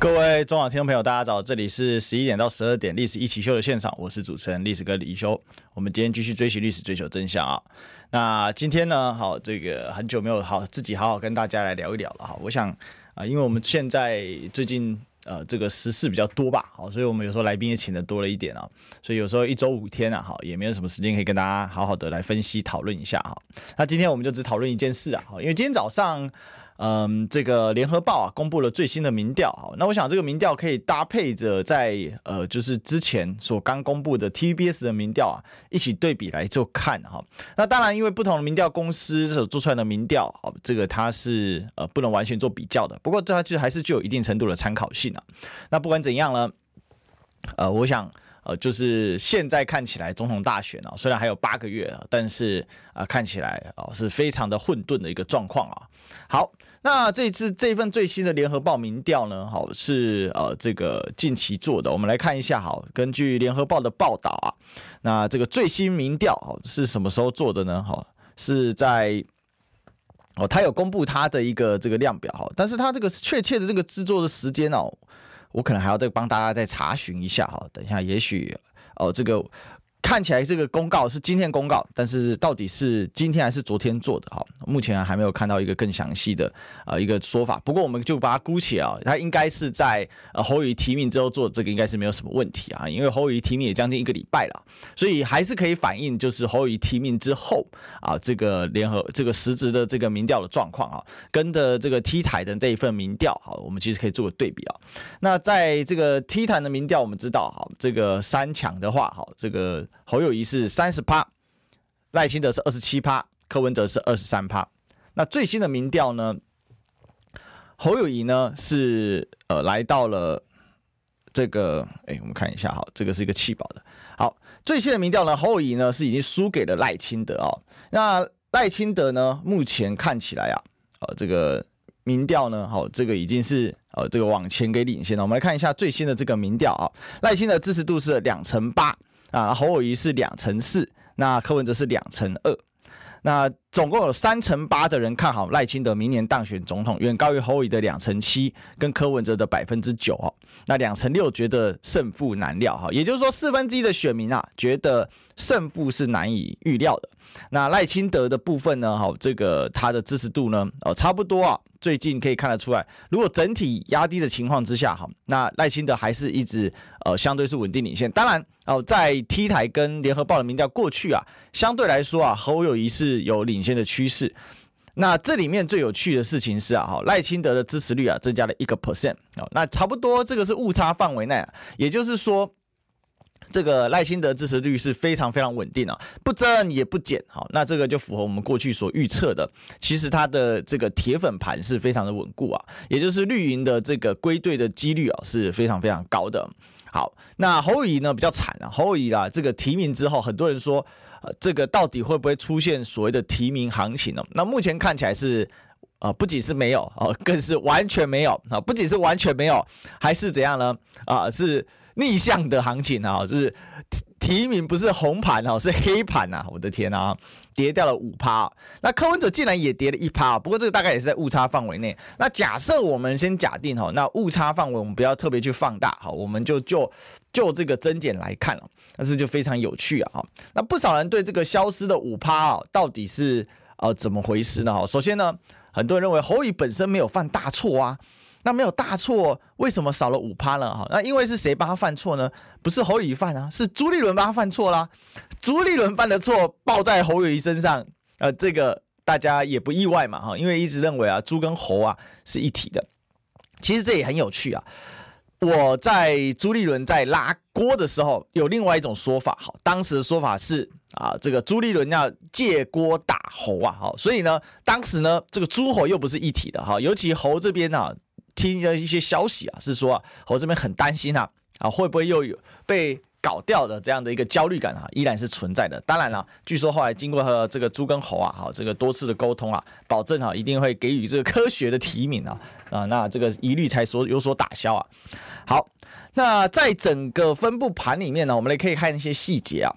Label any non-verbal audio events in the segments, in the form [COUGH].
各位中广听众朋友，大家早！这里是十一点到十二点《历史一起秀》的现场，我是主持人历史哥李一修。我们今天继续追寻历史，追求真相啊！那今天呢，好，这个很久没有好自己好好跟大家来聊一聊了哈。我想啊，因为我们现在最近呃这个时事比较多吧，好，所以我们有时候来宾也请的多了一点啊，所以有时候一周五天啊，好，也没有什么时间可以跟大家好好的来分析讨论一下哈。那今天我们就只讨论一件事啊，好，因为今天早上。嗯，这个联合报啊公布了最新的民调，啊，那我想这个民调可以搭配着在呃，就是之前所刚公布的 TVBS 的民调啊一起对比来做看哈。那当然，因为不同的民调公司所做出来的民调，好，这个它是呃不能完全做比较的。不过这它其实还是具有一定程度的参考性啊。那不管怎样呢，呃，我想。呃，就是现在看起来总统大选啊，虽然还有八个月啊，但是啊，看起来啊是非常的混沌的一个状况啊。好，那这次这份最新的联合报民调呢，好是呃这个近期做的，我们来看一下。好，根据联合报的报道啊，那这个最新民调好是什么时候做的呢？好，是在哦，他有公布他的一个这个量表哈，但是他这个确切的这个制作的时间哦。我可能还要再帮大家再查询一下哈，等一下，也许哦，这个。看起来这个公告是今天公告，但是到底是今天还是昨天做的哈？目前还没有看到一个更详细的啊一个说法。不过我们就把它姑且啊，它应该是在呃侯宇提名之后做，这个应该是没有什么问题啊，因为侯宇提名也将近一个礼拜了，所以还是可以反映就是侯宇提名之后啊这个联合这个实质的这个民调的状况啊，跟的这个 T 台的这一份民调啊，我们其实可以做个对比啊。那在这个 T 台的民调，我们知道哈，这个三强的话哈，这个。侯友谊是三十趴，赖清德是二十七趴，柯文哲是二十三趴。那最新的民调呢？侯友谊呢是呃来到了这个，哎、我们看一下哈，这个是一个弃保的。好，最新的民调呢，侯友谊呢是已经输给了赖清德哦。那赖清德呢，目前看起来啊，呃，这个民调呢，好，这个已经是呃这个往前给领先了。我们来看一下最新的这个民调啊，赖清德支持度是两成八。啊，侯友宜是两乘四，那柯文哲是两乘二，那总共有三成八的人看好赖清德明年当选总统，远高于侯友的两成七跟柯文哲的百分之九哦。那两成六觉得胜负难料哈，也就是说四分之一的选民啊觉得胜负是难以预料的。那赖清德的部分呢，哈，这个他的支持度呢，哦，差不多啊。最近可以看得出来，如果整体压低的情况之下，哈，那赖清德还是一直呃相对是稳定领先。当然哦，在 T 台跟联合报的民调过去啊，相对来说啊，侯友宜是有领先的趋势。那这里面最有趣的事情是啊，哈，赖清德的支持率啊增加了一个 percent 哦，那差不多这个是误差范围内啊，也就是说。这个赖清德支持率是非常非常稳定啊，不增也不减，好，那这个就符合我们过去所预测的。其实他的这个铁粉盘是非常的稳固啊，也就是绿营的这个归队的几率啊是非常非常高的。好，那侯友宜呢比较惨啊，侯友宜啊这个提名之后，很多人说，呃，这个到底会不会出现所谓的提名行情呢？那目前看起来是，啊，不仅是没有啊，更是完全没有啊，不仅是完全没有，还是怎样呢？啊，是。逆向的行情啊，就是提名不是红盘哦，是黑盘呐！我的天啊，跌掉了五趴。那柯文哲竟然也跌了一趴，不过这个大概也是在误差范围内。那假设我们先假定哈，那误差范围我们不要特别去放大哈，我们就就就这个增减来看了，那这就非常有趣啊！那不少人对这个消失的五趴啊，到底是呃怎么回事呢？首先呢，很多人认为侯乙本身没有犯大错啊。那没有大错，为什么少了五趴呢？哈，那因为是谁帮他犯错呢？不是侯乙犯啊，是朱立伦帮他犯错啦。朱立伦犯的错报在侯友宜身上，呃，这个大家也不意外嘛，哈，因为一直认为啊，猪跟猴啊是一体的。其实这也很有趣啊。我在朱立伦在拉锅的时候，有另外一种说法，哈，当时的说法是啊，这个朱立伦要借锅打猴啊，哈，所以呢，当时呢，这个诸侯又不是一体的，哈，尤其侯这边呢。听了一些消息啊，是说啊，侯这边很担心啊，啊会不会又有被搞掉的这样的一个焦虑感啊，依然是存在的。当然了，据说后来经过和这个猪跟猴啊，哈，这个多次的沟通啊，保证哈一定会给予这个科学的提名啊，[LAUGHS] 啊，那这个疑虑才所有所打消啊。好，那在整个分布盘里面呢，我们来可以看一些细节啊。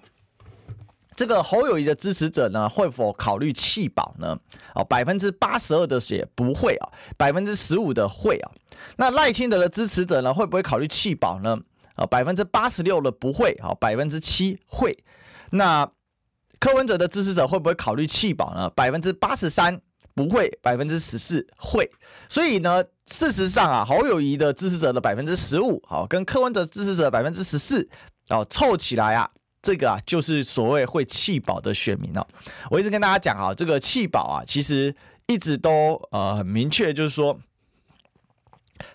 这个侯友谊的支持者呢，会否考虑弃保呢？哦，百分之八十二的写不会啊，百分之十五的会啊。那赖清德的支持者呢，会不会考虑弃保呢？啊，百分之八十六的不会，啊，百分之七会。那柯文哲的支持者会不会考虑弃保呢？百分之八十三不会，百分之十四会。所以呢，事实上啊，侯友谊的支持者的百分之十五，好，跟柯文哲支持者的百分之十四，哦，凑起来啊，这个啊，就是所谓会弃保的选民哦。我一直跟大家讲啊，这个弃保啊，其实一直都呃很明确，就是说。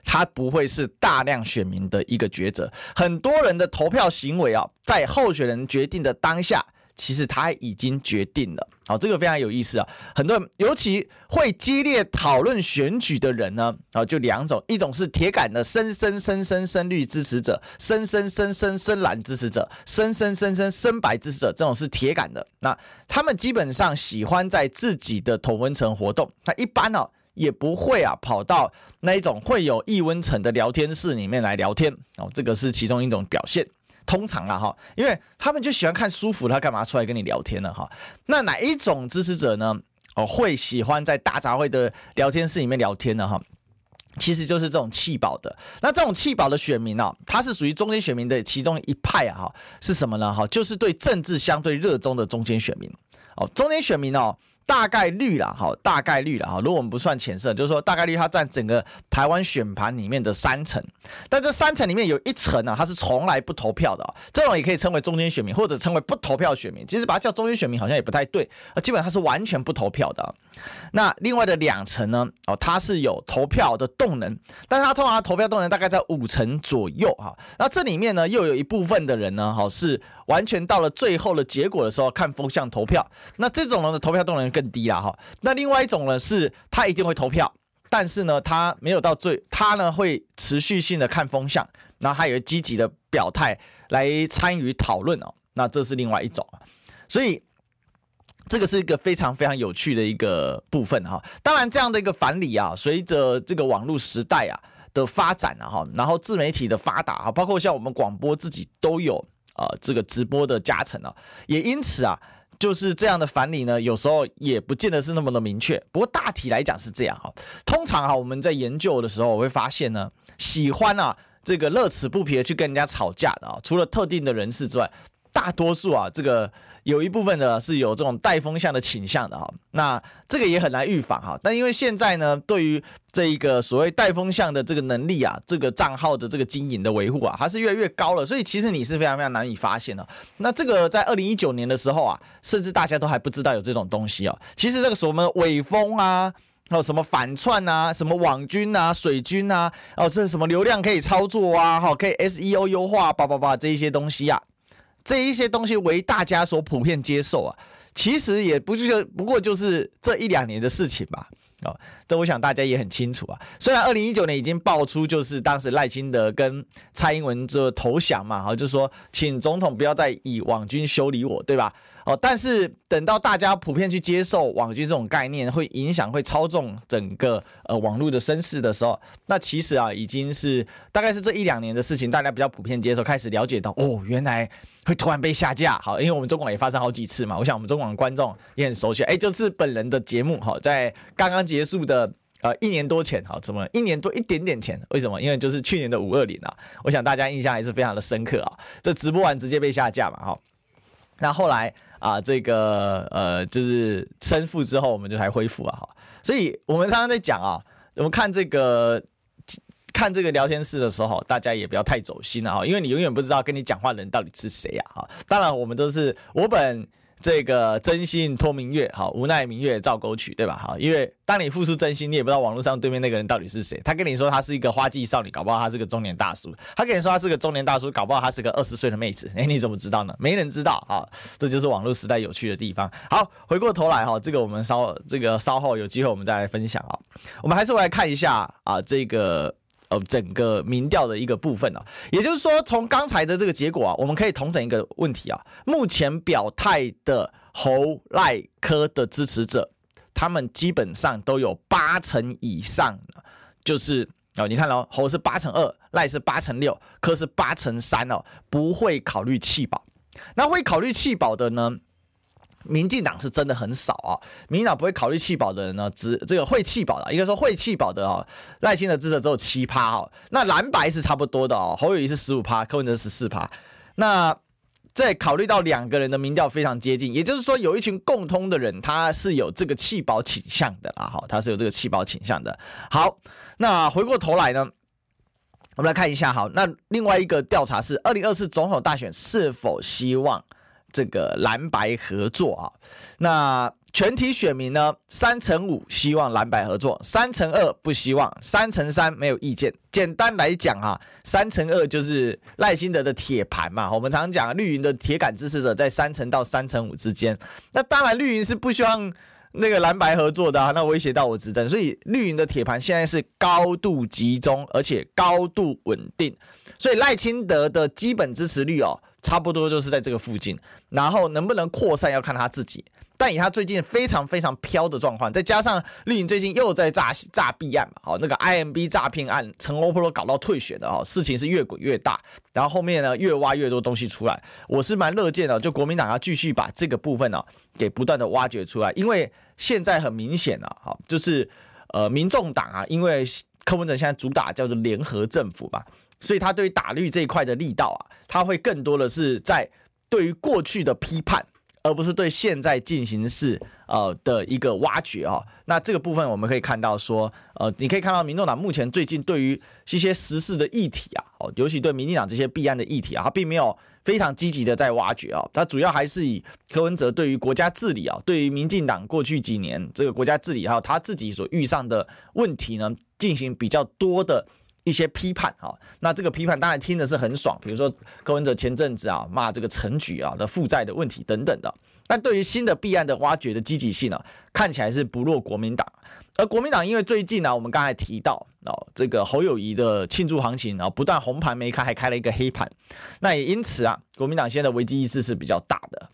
他不会是大量选民的一个抉择，很多人的投票行为啊，在候选人决定的当下，其实他已经决定了。好，这个非常有意思啊。很多人，尤其会激烈讨论选举的人呢，啊，就两种，一种是铁杆的深深深深深绿支持者，深深深深深蓝支持者，深深深深深白支持者，这种是铁杆的。那他们基本上喜欢在自己的同温层活动。那一般呢？也不会啊，跑到那一种会有易温层的聊天室里面来聊天哦，这个是其中一种表现。通常啊哈，因为他们就喜欢看舒服，他干嘛出来跟你聊天呢哈？那哪一种支持者呢？哦，会喜欢在大杂烩的聊天室里面聊天呢哈？其实就是这种弃保的。那这种弃保的选民呢，他是属于中间选民的其中一派啊哈？是什么呢哈？就是对政治相对热衷的中间选民哦，中间选民哦。大概率啦，好，大概率啦，哈。如果我们不算浅色，就是说大概率它占整个台湾选盘里面的三成，但这三成里面有一成啊，它是从来不投票的，这种也可以称为中间选民，或者称为不投票选民。其实把它叫中间选民好像也不太对，基本上是完全不投票的。那另外的两成呢，哦，它是有投票的动能，但是它通常投票动能大概在五成左右，哈。那这里面呢，又有一部分的人呢，哈，是完全到了最后的结果的时候看风向投票，那这种人的投票动能。更低了哈，那另外一种呢，是他一定会投票，但是呢，他没有到最，他呢会持续性的看风向，然后还有积极的表态来参与讨论哦，那这是另外一种，所以这个是一个非常非常有趣的一个部分哈。当然，这样的一个反理啊，随着这个网络时代啊的发展啊哈，然后自媒体的发达啊，包括像我们广播自己都有啊这个直播的加成啊，也因此啊。就是这样的反理呢，有时候也不见得是那么的明确。不过大体来讲是这样哈。通常哈，我们在研究的时候，我会发现呢，喜欢啊这个乐此不疲的去跟人家吵架的啊，除了特定的人士之外，大多数啊这个。有一部分呢是有这种带风向的倾向的哈，那这个也很难预防哈。但因为现在呢，对于这一个所谓带风向的这个能力啊，这个账号的这个经营的维护啊，还是越来越高了，所以其实你是非常非常难以发现的。那这个在二零一九年的时候啊，甚至大家都还不知道有这种东西哦。其实这个什么伪风啊，还有什么反串啊，什么网军啊、水军啊，哦，这什么流量可以操作啊，哈，可以 SEO 优化，叭叭叭这一些东西啊。这一些东西为大家所普遍接受啊，其实也不就是不过就是这一两年的事情吧。哦，这我想大家也很清楚啊。虽然二零一九年已经爆出，就是当时赖清德跟蔡英文就投降嘛，哈，就说请总统不要再以网军修理我，对吧？哦，但是等到大家普遍去接受网军这种概念，会影响、会操纵整个呃网络的声势的时候，那其实啊，已经是大概是这一两年的事情，大家比较普遍接受，开始了解到哦，原来会突然被下架。好，因为我们中广也发生好几次嘛，我想我们中广观众也很熟悉。哎，就是本人的节目，哈，在刚刚结束的呃一年多前，好，怎么一年多一点点前？为什么？因为就是去年的五二零啊，我想大家印象还是非常的深刻啊。这直播完直接被下架嘛，哈。那后来。啊，这个呃，就是申复之后，我们就才恢复了哈。所以我们常常在讲啊，我们看这个看这个聊天室的时候，大家也不要太走心了哈，因为你永远不知道跟你讲话的人到底是谁呀哈。当然，我们都是我本。这个真心托明月，好，无奈明月照沟渠，对吧？好，因为当你付出真心，你也不知道网络上对面那个人到底是谁。他跟你说他是一个花季少女，搞不好他是个中年大叔；他跟你说他是个中年大叔，搞不好他是个二十岁的妹子。哎，你怎么知道呢？没人知道啊！这就是网络时代有趣的地方。好，回过头来哈，这个我们稍这个稍后有机会我们再来分享啊。我们还是来看一下啊，这个呃整个民调的一个部分啊。也就是说，从刚才的这个结果啊，我们可以统整一个问题啊，目前表态的侯赖柯的支持者，他们基本上都有八成以上，就是。哦，你看哦，侯是八成二，赖是八成六，柯是八成三哦，不会考虑弃保。那会考虑弃保的呢？民进党是真的很少啊、民进党不会考虑弃保的人呢，只这个会弃保的，应该说会弃保的哦，赖清德支持只有七趴哦。那蓝白是差不多的哦，侯友谊是十五趴，柯文哲十四趴。那在考虑到两个人的民调非常接近，也就是说有一群共通的人，他是有这个弃保倾向的啦，哈，他是有这个弃保倾向的。好，那回过头来呢，我们来看一下，好，那另外一个调查是二零二四总统大选是否希望这个蓝白合作啊？那全体选民呢，三成五希望蓝白合作，三成二不希望，三成三没有意见。简单来讲啊，三成二就是赖清德的铁盘嘛。我们常讲绿营的铁杆支持者在三成到三成五之间。那当然绿营是不希望那个蓝白合作的啊，那威胁到我执政。所以绿营的铁盘现在是高度集中，而且高度稳定。所以赖清德的基本支持率哦，差不多就是在这个附近。然后能不能扩散要看他自己。但以他最近非常非常飘的状况，再加上绿营最近又在诈诈币案嘛，好，那个 IMB 诈骗案，陈欧波罗搞到退选的哦，事情是越滚越大，然后后面呢越挖越多东西出来，我是蛮乐见的，就国民党要继续把这个部分呢给不断的挖掘出来，因为现在很明显了，好，就是呃民众党啊，因为柯文哲现在主打叫做联合政府吧，所以他对于打绿这一块的力道啊，他会更多的是在对于过去的批判。而不是对现在进行式呃的一个挖掘啊，那这个部分我们可以看到说，呃，你可以看到民众党目前最近对于一些时事的议题啊，哦，尤其对民进党这些弊案的议题啊，他并没有非常积极的在挖掘啊，他主要还是以柯文哲对于国家治理啊，对于民进党过去几年这个国家治理还有他自己所遇上的问题呢，进行比较多的。一些批判啊，那这个批判当然听的是很爽，比如说柯文哲前阵子啊骂这个陈菊啊的负债的问题等等的。但对于新的弊案的挖掘的积极性呢，看起来是不弱国民党。而国民党因为最近呢，我们刚才提到哦，这个侯友谊的庆祝行情啊，不但红盘没开，还开了一个黑盘。那也因此啊，国民党现在的危机意识是比较大的，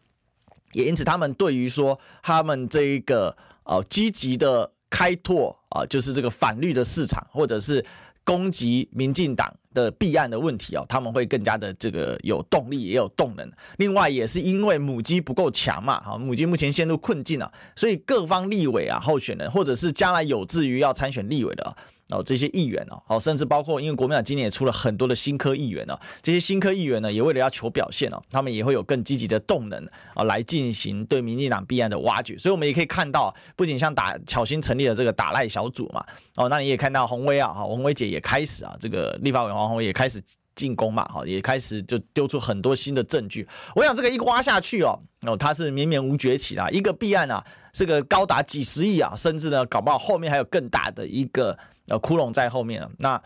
也因此他们对于说他们这一个呃积极的开拓啊，就是这个反绿的市场，或者是。攻击民进党的弊案的问题哦，他们会更加的这个有动力，也有动能。另外也是因为母鸡不够强嘛，哈，母鸡目前陷入困境啊，所以各方立委啊候选人，或者是将来有志于要参选立委的。哦，这些议员哦，好，甚至包括因为国民党今年也出了很多的新科议员哦，这些新科议员呢，也为了要求表现哦，他们也会有更积极的动能啊，来进行对民进党弊案的挖掘。所以，我们也可以看到，不仅像打巧心成立了这个打赖小组嘛，哦，那你也看到鸿薇啊，哈，鸿薇姐也开始啊，这个立法委员黄鸿薇也开始进攻嘛，哈，也开始就丢出很多新的证据。我想这个一挖下去哦，哦，它是绵绵无绝期啦，一个弊案啊，这个高达几十亿啊，甚至呢，搞不好后面还有更大的一个。呃，窟窿在后面了，那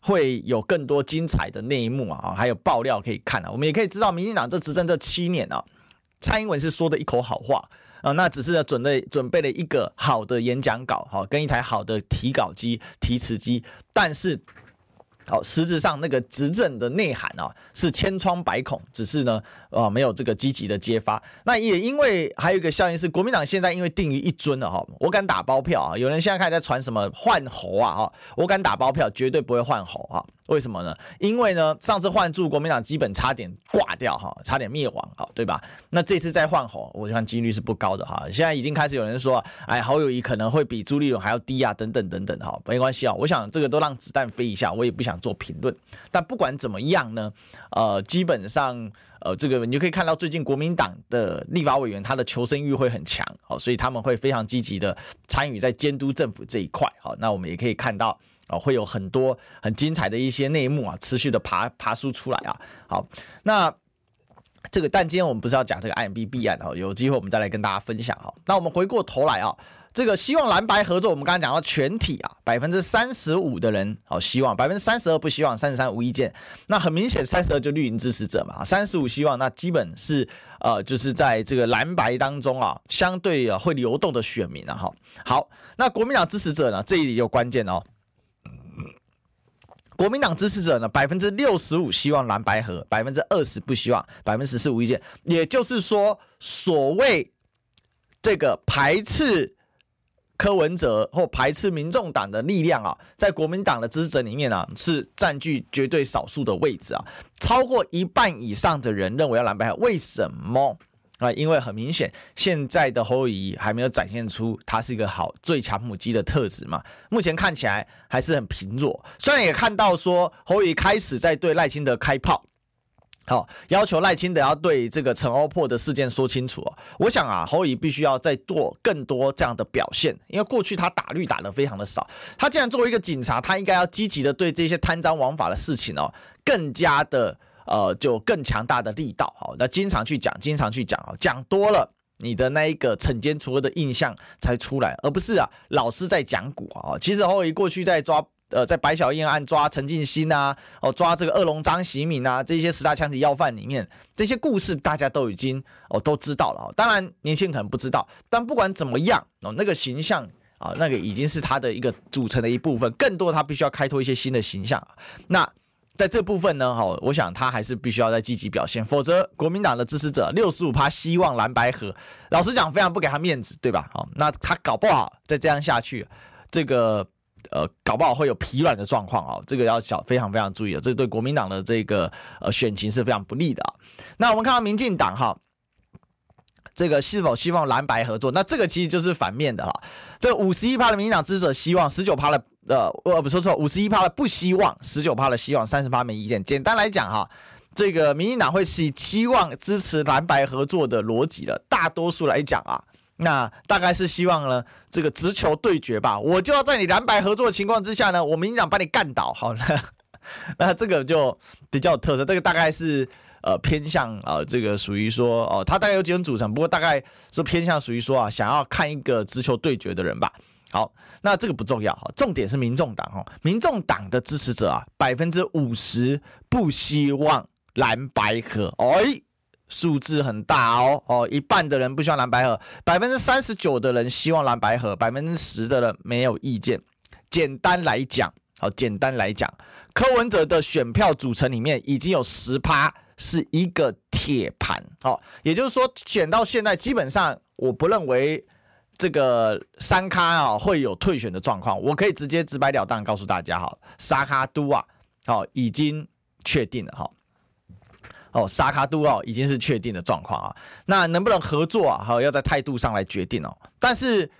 会有更多精彩的内幕啊，还有爆料可以看啊。我们也可以知道，民进党这执政这七年啊，蔡英文是说的一口好话啊，那只是准备准备了一个好的演讲稿，好，跟一台好的提稿机、提词机，但是。好，实质上那个执政的内涵啊，是千疮百孔，只是呢，啊，没有这个积极的揭发。那也因为还有一个效应是，国民党现在因为定于一尊了哈，我敢打包票啊，有人现在开始在传什么换猴啊哈，我敢打包票，绝对不会换猴哈。为什么呢？因为呢，上次换柱国民党基本差点挂掉哈，差点灭亡哈，对吧？那这次再换侯，我看几率是不高的哈。现在已经开始有人说，哎，侯友谊可能会比朱立伦还要低啊，等等等等哈，没关系啊。我想这个都让子弹飞一下，我也不想做评论。但不管怎么样呢，呃，基本上呃，这个你就可以看到最近国民党的立法委员他的求生欲会很强，好，所以他们会非常积极的参与在监督政府这一块。好，那我们也可以看到。啊，会有很多很精彩的一些内幕啊，持续的爬爬梳出来啊。好，那这个，但今天我们不是要讲这个 IMB 弊案啊，有机会我们再来跟大家分享哈。那我们回过头来啊，这个希望蓝白合作，我们刚刚讲到全体啊，百分之三十五的人好希望，百分之三十二不希望，三十三无意见。那很明显，三十二就绿营支持者嘛，三十五希望，那基本是呃，就是在这个蓝白当中啊，相对啊会流动的选民啊。哈，好，那国民党支持者呢，这里有关键哦。国民党支持者呢，百分之六十五希望蓝白合，百分之二十不希望，百分之十四无意见。也就是说，所谓这个排斥柯文哲或排斥民众党的力量啊，在国民党的支持者里面啊，是占据绝对少数的位置啊。超过一半以上的人认为要蓝白合，为什么？啊，因为很明显，现在的侯友宜还没有展现出他是一个好最强母鸡的特质嘛。目前看起来还是很贫弱。虽然也看到说侯友宜开始在对赖清德开炮，好，要求赖清德要对这个陈欧破的事件说清楚。我想啊，侯乙必须要再做更多这样的表现，因为过去他打绿打的非常的少。他既然作为一个警察，他应该要积极的对这些贪赃枉法的事情哦，更加的。呃，就更强大的力道，好，那经常去讲，经常去讲啊，讲多了，你的那一个惩奸除恶的印象才出来，而不是啊，老是在讲古啊。其实侯友过去在抓，呃，在白小燕案抓陈进兴啊，哦，抓这个二龙张喜敏啊，这些十大枪击要犯里面，这些故事大家都已经哦都知道了。当然，年轻人可能不知道，但不管怎么样哦，那个形象啊，那个已经是他的一个组成的一部分，更多他必须要开拓一些新的形象。那。在这部分呢，哈，我想他还是必须要再积极表现，否则国民党的支持者六十五趴希望蓝白合，老实讲非常不给他面子，对吧？好，那他搞不好再这样下去，这个呃，搞不好会有疲软的状况啊，这个要小非常非常注意的，这对国民党的这个呃选情是非常不利的啊。那我们看到民进党哈。这个是否希望蓝白合作？那这个其实就是反面的哈。这五十一趴的民进党支持者希望，十九趴的呃，呃不说错，五十一趴的不希望，十九趴的希望，三十趴没意见。简单来讲哈，这个民进党会是期望支持蓝白合作的逻辑的。大多数来讲啊，那大概是希望呢，这个直球对决吧。我就要在你蓝白合作的情况之下呢，我民进党把你干倒。好了，[LAUGHS] 那这个就比较有特色。这个大概是。呃，偏向啊、呃，这个属于说哦，他大概有几种组成，不过大概是偏向属于说啊，想要看一个直球对决的人吧。好，那这个不重要哈，重点是民众党哈，民众党的支持者啊，百分之五十不希望蓝白合，哎，数字很大哦哦，一半的人不希望蓝白合，百分之三十九的人希望蓝白合，百分之十的人没有意见。简单来讲，好，简单来讲，柯文哲的选票组成里面已经有十趴。是一个铁盘，好，也就是说，选到现在，基本上我不认为这个三咖啊会有退选的状况。我可以直接直白了当告诉大家，哈，沙卡都啊，好，已经确定了，哈，哦，沙卡都啊，已经是确定的状况啊。那能不能合作啊？好，要在态度上来决定哦。但是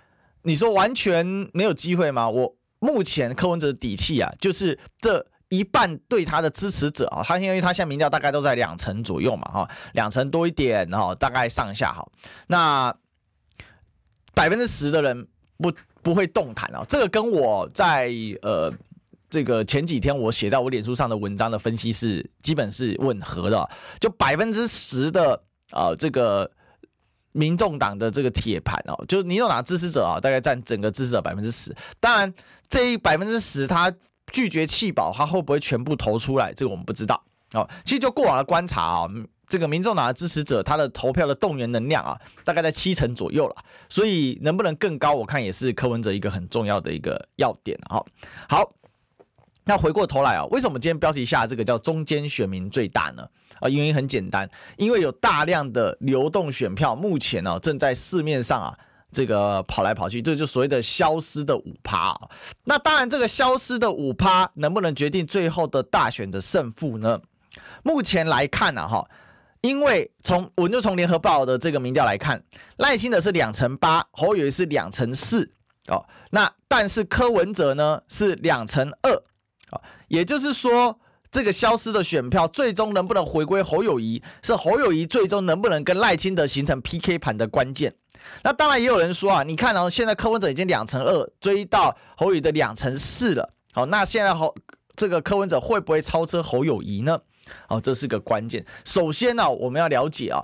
你说完全没有机会吗？我目前柯文哲的底气啊，就是这。一半对他的支持者啊，他因为他现在民调大概都在两成左右嘛，哈，两成多一点哈，大概上下哈。那百分之十的人不不会动弹啊，这个跟我在呃这个前几天我写在我脸书上的文章的分析是基本是吻合的，就百分之十的啊这个民众党的这个铁盘哦，就是民众党支持者啊，大概占整个支持者百分之十。当然这一百分之十他。拒绝弃保，他会不会全部投出来？这个我们不知道。哦，其实就过往的观察啊，这个民众党的支持者他的投票的动员能量啊，大概在七成左右了。所以能不能更高，我看也是柯文哲一个很重要的一个要点。好，好，那回过头来啊，为什么今天标题下这个叫中间选民最大呢？啊，原因很简单，因为有大量的流动选票，目前呢正在市面上啊。这个跑来跑去，这就所谓的消失的五趴啊。那当然，这个消失的五趴能不能决定最后的大选的胜负呢？目前来看呢，哈，因为从我就从联合报的这个民调来看，赖清德是两成八，侯友谊是两成四哦。那但是柯文哲呢是两成二啊，也就是说，这个消失的选票最终能不能回归侯友谊，是侯友谊最终能不能跟赖清德形成 PK 盘的关键。那当然也有人说啊，你看哦，现在柯文哲已经两成二追到侯友宜的两成四了。好，那现在侯这个柯文哲会不会超车侯友谊呢？哦，这是个关键。首先呢，我们要了解啊，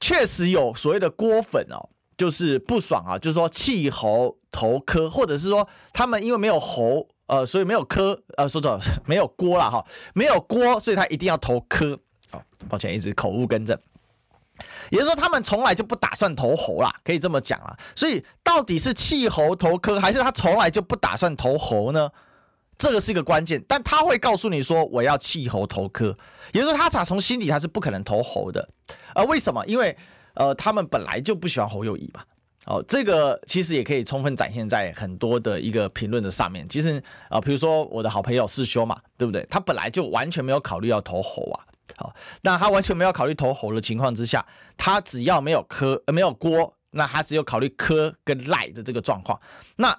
确实有所谓的郭粉哦，就是不爽啊，就是说弃侯投柯，或者是说他们因为没有侯，呃，所以没有柯，呃，说错了，没有锅了哈，没有锅，所以他一定要投柯。好，抱歉，一直口误更正。也就是说，他们从来就不打算投侯啦，可以这么讲啊。所以，到底是弃侯投科，还是他从来就不打算投侯呢？这个是一个关键，但他会告诉你说我要弃侯投科，也就是说他打从心底他是不可能投侯的，而为什么？因为呃他们本来就不喜欢侯友宜嘛。哦，这个其实也可以充分展现在很多的一个评论的上面。其实啊，比如说我的好朋友师兄嘛，对不对？他本来就完全没有考虑要投侯啊。好，那他完全没有考虑投侯的情况之下，他只要没有科呃没有锅，那他只有考虑科跟赖的这个状况。那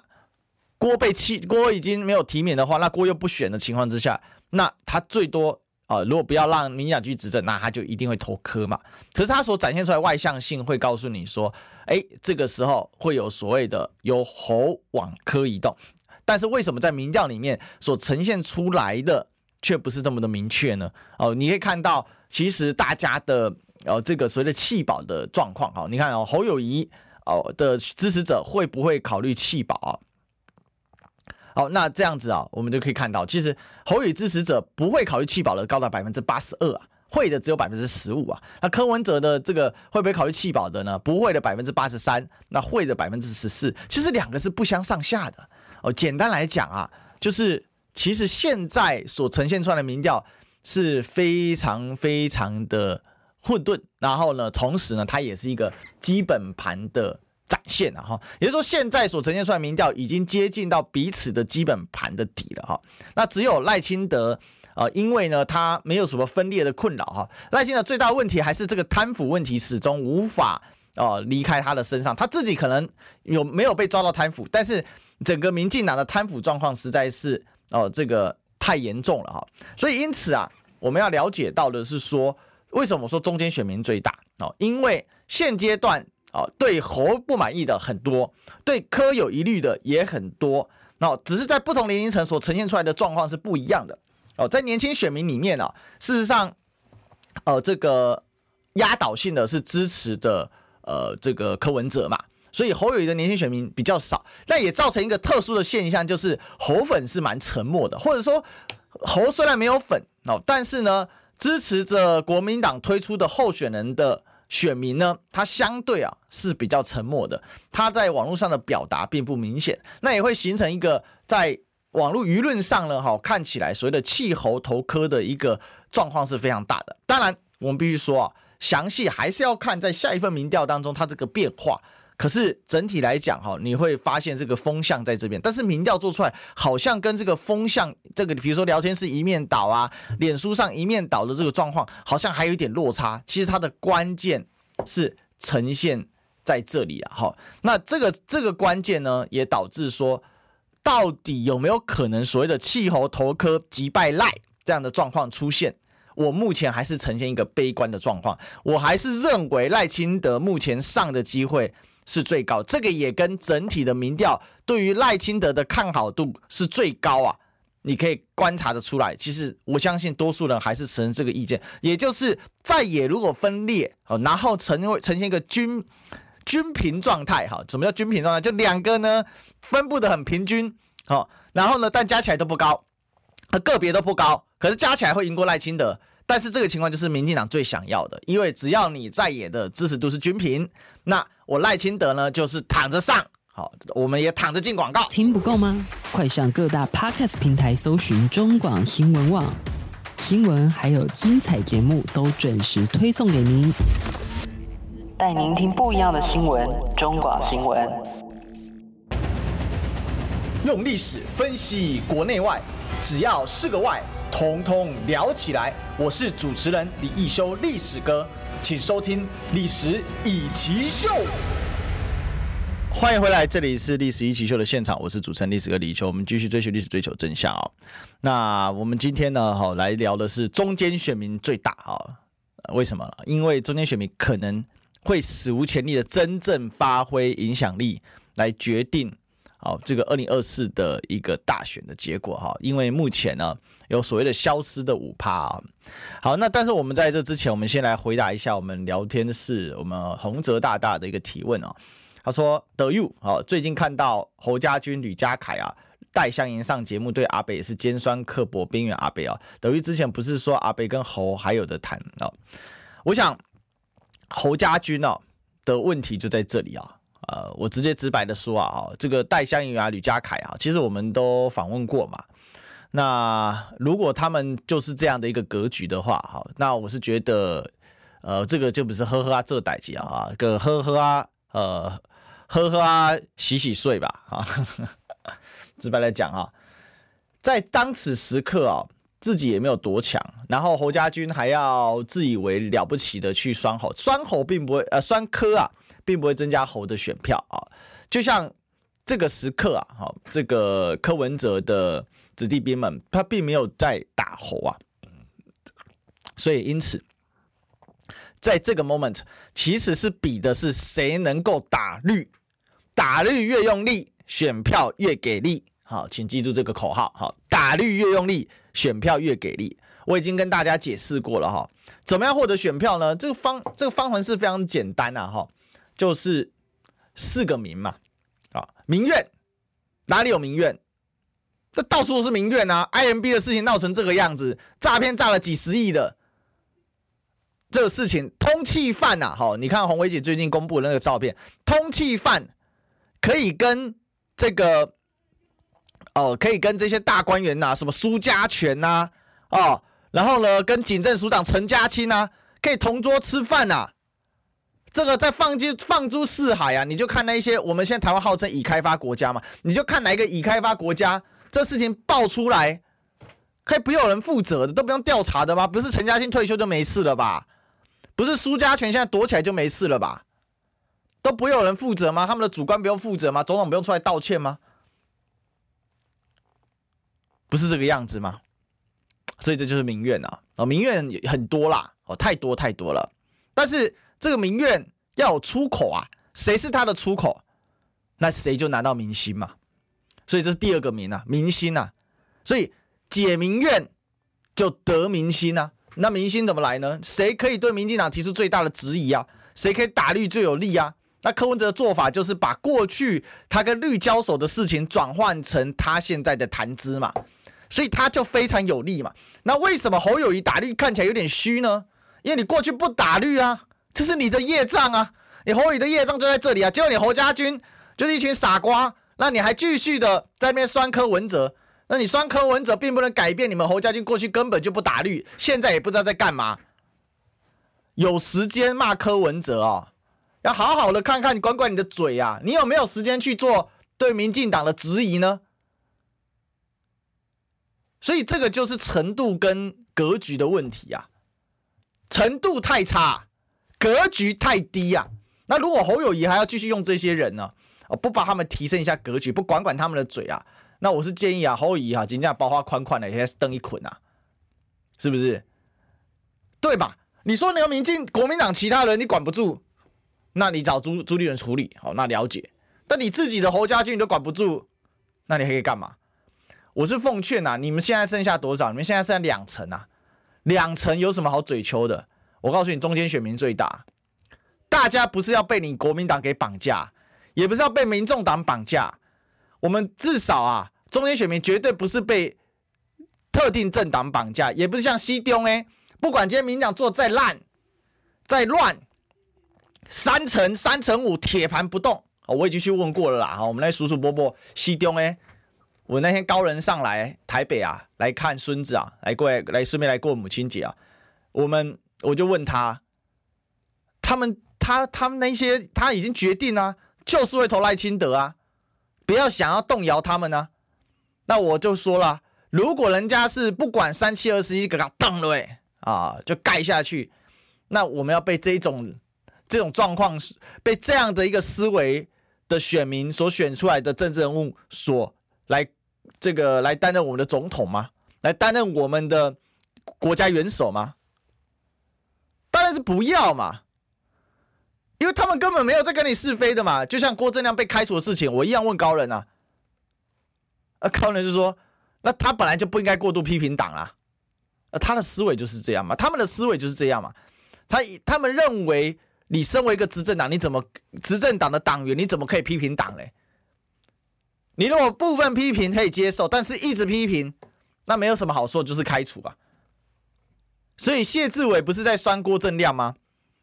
郭被弃，郭已经没有提名的话，那郭又不选的情况之下，那他最多啊、如果不要让民进党继续执政，那他就一定会投科嘛。可是他所展现出来外向性会告诉你说，哎，这个时候会有所谓的由侯往科移动，但是为什么在民调里面所呈现出来的？却不是这么的明确呢。哦，你可以看到，其实大家的呃这个所谓的弃保的状况，哈，你看哦，侯友谊哦的支持者会不会考虑弃保啊？好，那这样子啊，我们就可以看到，其实侯友宜支持者不会考虑弃保的高达百分之八十二啊，会的只有百分之十五啊。那柯文哲的这个会不会考虑弃保的呢？不会的百分之八十三，那会的百分之十四，其实两个是不相上下的。哦，简单来讲啊，就是。其实现在所呈现出来的民调是非常非常的混沌，然后呢，同时呢，它也是一个基本盘的展现了哈。也就是说，现在所呈现出来民调已经接近到彼此的基本盘的底了哈。那只有赖清德啊，因为呢，他没有什么分裂的困扰哈。赖清德最大问题还是这个贪腐问题始终无法哦离开他的身上，他自己可能有没有被抓到贪腐，但是整个民进党的贪腐状况实在是。哦，这个太严重了哈，所以因此啊，我们要了解到的是说，为什么说中间选民最大哦？因为现阶段哦，对侯不满意的很多，对柯有疑虑的也很多，那只是在不同年龄层所呈现出来的状况是不一样的哦。在年轻选民里面啊，事实上，呃，这个压倒性的是支持的呃这个柯文哲嘛。所以侯友谊的年轻选民比较少，但也造成一个特殊的现象，就是侯粉是蛮沉默的，或者说侯虽然没有粉哦，但是呢，支持着国民党推出的候选人的选民呢，他相对啊是比较沉默的，他在网络上的表达并不明显，那也会形成一个在网络舆论上呢，哈，看起来所谓的气候投科的一个状况是非常大的。当然，我们必须说啊，详细还是要看在下一份民调当中它这个变化。可是整体来讲，哈，你会发现这个风向在这边，但是民调做出来好像跟这个风向，这个比如说聊天室一面倒啊，脸书上一面倒的这个状况，好像还有一点落差。其实它的关键是呈现在这里啊，哈。那这个这个关键呢，也导致说，到底有没有可能所谓的气候头科击败赖这样的状况出现？我目前还是呈现一个悲观的状况，我还是认为赖清德目前上的机会。是最高，这个也跟整体的民调对于赖清德的看好度是最高啊，你可以观察得出来。其实我相信多数人还是承认这个意见，也就是在野如果分裂哦，然后成为呈现一个均均平状态哈。什么叫均平状态？就两个呢分布得很平均好，然后呢但加起来都不高，个别都不高，可是加起来会赢过赖清德。但是这个情况就是民进党最想要的，因为只要你在野的支持度是均平，那我赖清德呢就是躺着上，好，我们也躺着进广告。听不够吗？快上各大 Podcast 平台搜寻中广新闻网，新闻还有精彩节目都准时推送给您，带您听不一样的新闻。中广新闻，用历史分析国内外，只要是个“外”。通通聊起来！我是主持人李易修，历史哥，请收听《历史易起秀》。欢迎回来，这里是《历史易起秀》的现场，我是主持人历史哥李易修。我们继续追求历史，追求真相、那我们今天呢，好来聊的是中间选民最大啊？为什么？因为中间选民可能会史无前例的真正发挥影响力，来决定。好，这个二零二四的一个大选的结果哈，因为目前呢有所谓的消失的五趴啊。好，那但是我们在这之前，我们先来回答一下我们聊天室我们洪泽大大的一个提问啊。他说德 u 啊，最近看到侯家军、吕家凯啊、戴香吟上节目，对阿北也是尖酸刻薄、边缘阿北啊。德 u 之前不是说阿北跟侯还有的谈啊？我想侯家军啊的问题就在这里啊。呃，我直接直白的说啊，哈，这个戴香云啊、吕家凯啊，其实我们都访问过嘛。那如果他们就是这样的一个格局的话，哈，那我是觉得，呃，这个就不是呵呵啊这代志啊，个呵呵啊，呃，呵呵啊洗洗睡吧，啊，直白来讲啊，在当此时刻啊，自己也没有多强，然后侯家军还要自以为了不起的去酸侯，酸侯并不会，呃，酸柯啊，并不会增加侯的选票啊，就像这个时刻啊，哈，这个柯文哲的。子弟兵们，他并没有在打侯啊，所以因此，在这个 moment，其实是比的是谁能够打绿，打绿越用力，选票越给力。好，请记住这个口号。好，打绿越用力，选票越给力。我已经跟大家解释过了哈，怎么样获得选票呢？这个方这个方程式非常简单呐哈，就是四个民嘛，啊，民怨哪里有民怨？这到处都是民怨啊！IMB 的事情闹成这个样子，诈骗诈了几十亿的这个事情，通气犯呐，好，你看红薇姐最近公布的那个照片，通气犯可以跟这个哦，可以跟这些大官员呐，什么苏家权呐，哦，然后呢，跟警政署长陈家清呐，可以同桌吃饭呐，这个在放诸放诸四海啊！你就看那一些，我们现在台湾号称已开发国家嘛，你就看哪一个已开发国家。这事情爆出来，可以不有人负责的，都不用调查的吗？不是陈嘉欣退休就没事了吧？不是苏家全现在躲起来就没事了吧？都不有人负责吗？他们的主观不用负责吗？总统不用出来道歉吗？不是这个样子吗？所以这就是民怨啊！哦，民怨很多啦，哦，太多太多了。但是这个民怨要有出口啊，谁是他的出口？那谁就拿到民心嘛。所以这是第二个民啊，民心啊，所以解民怨就得民心啊。那民心怎么来呢？谁可以对民进党提出最大的质疑啊？谁可以打绿最有利啊？那柯文哲的做法就是把过去他跟绿交手的事情转换成他现在的谈资嘛，所以他就非常有利嘛。那为什么侯友宜打绿看起来有点虚呢？因为你过去不打绿啊，这是你的业障啊，你侯宇的业障就在这里啊。结果你侯家军就是一群傻瓜。那你还继续的在那边酸柯文哲，那你酸柯文哲并不能改变你们侯家军过去根本就不打绿，现在也不知道在干嘛。有时间骂柯文哲哦，要好好的看看管管你的嘴啊，你有没有时间去做对民进党的质疑呢？所以这个就是程度跟格局的问题啊，程度太差，格局太低呀。那如果侯友谊还要继续用这些人呢？哦，不把他们提升一下格局，不管管他们的嘴啊，那我是建议啊，侯友谊哈，今天包花宽宽的，也是灯一捆啊，是不是？对吧？你说那个民进国民党其他人你管不住，那你找朱朱立伦处理，好，那了解。但你自己的侯家军你都管不住，那你还可以干嘛？我是奉劝呐，你们现在剩下多少？你们现在剩下两成啊，两成有什么好嘴求的？我告诉你，中间选民最大，大家不是要被你国民党给绑架。也不是要被民众党绑架，我们至少啊，中间选民绝对不是被特定政党绑架，也不是像西中哎，不管今天民党做再烂、再乱，三成、三成五铁盘不动。我已经去问过了啦，我们来数数波波西中哎，我那天高人上来台北啊，来看孙子啊，来过来来顺便来过母亲节啊，我们我就问他，他们他他们那些他已经决定啊。就是会投赖清德啊！不要想要动摇他们呢、啊。那我就说了，如果人家是不管三七二十一给他当了啊，就盖下去，那我们要被这种这种状况，被这样的一个思维的选民所选出来的政治人物所来这个来担任我们的总统吗？来担任我们的国家元首吗？但是不要嘛。因为他们根本没有在跟你是非的嘛，就像郭正亮被开除的事情，我一样问高人啊，啊高人就说，那他本来就不应该过度批评党啊，啊他的思维就是这样嘛，他们的思维就是这样嘛，他他们认为你身为一个执政党，你怎么执政党的党员，你怎么可以批评党嘞？你如果部分批评可以接受，但是一直批评，那没有什么好说，就是开除啊。所以谢志伟不是在酸郭正亮吗？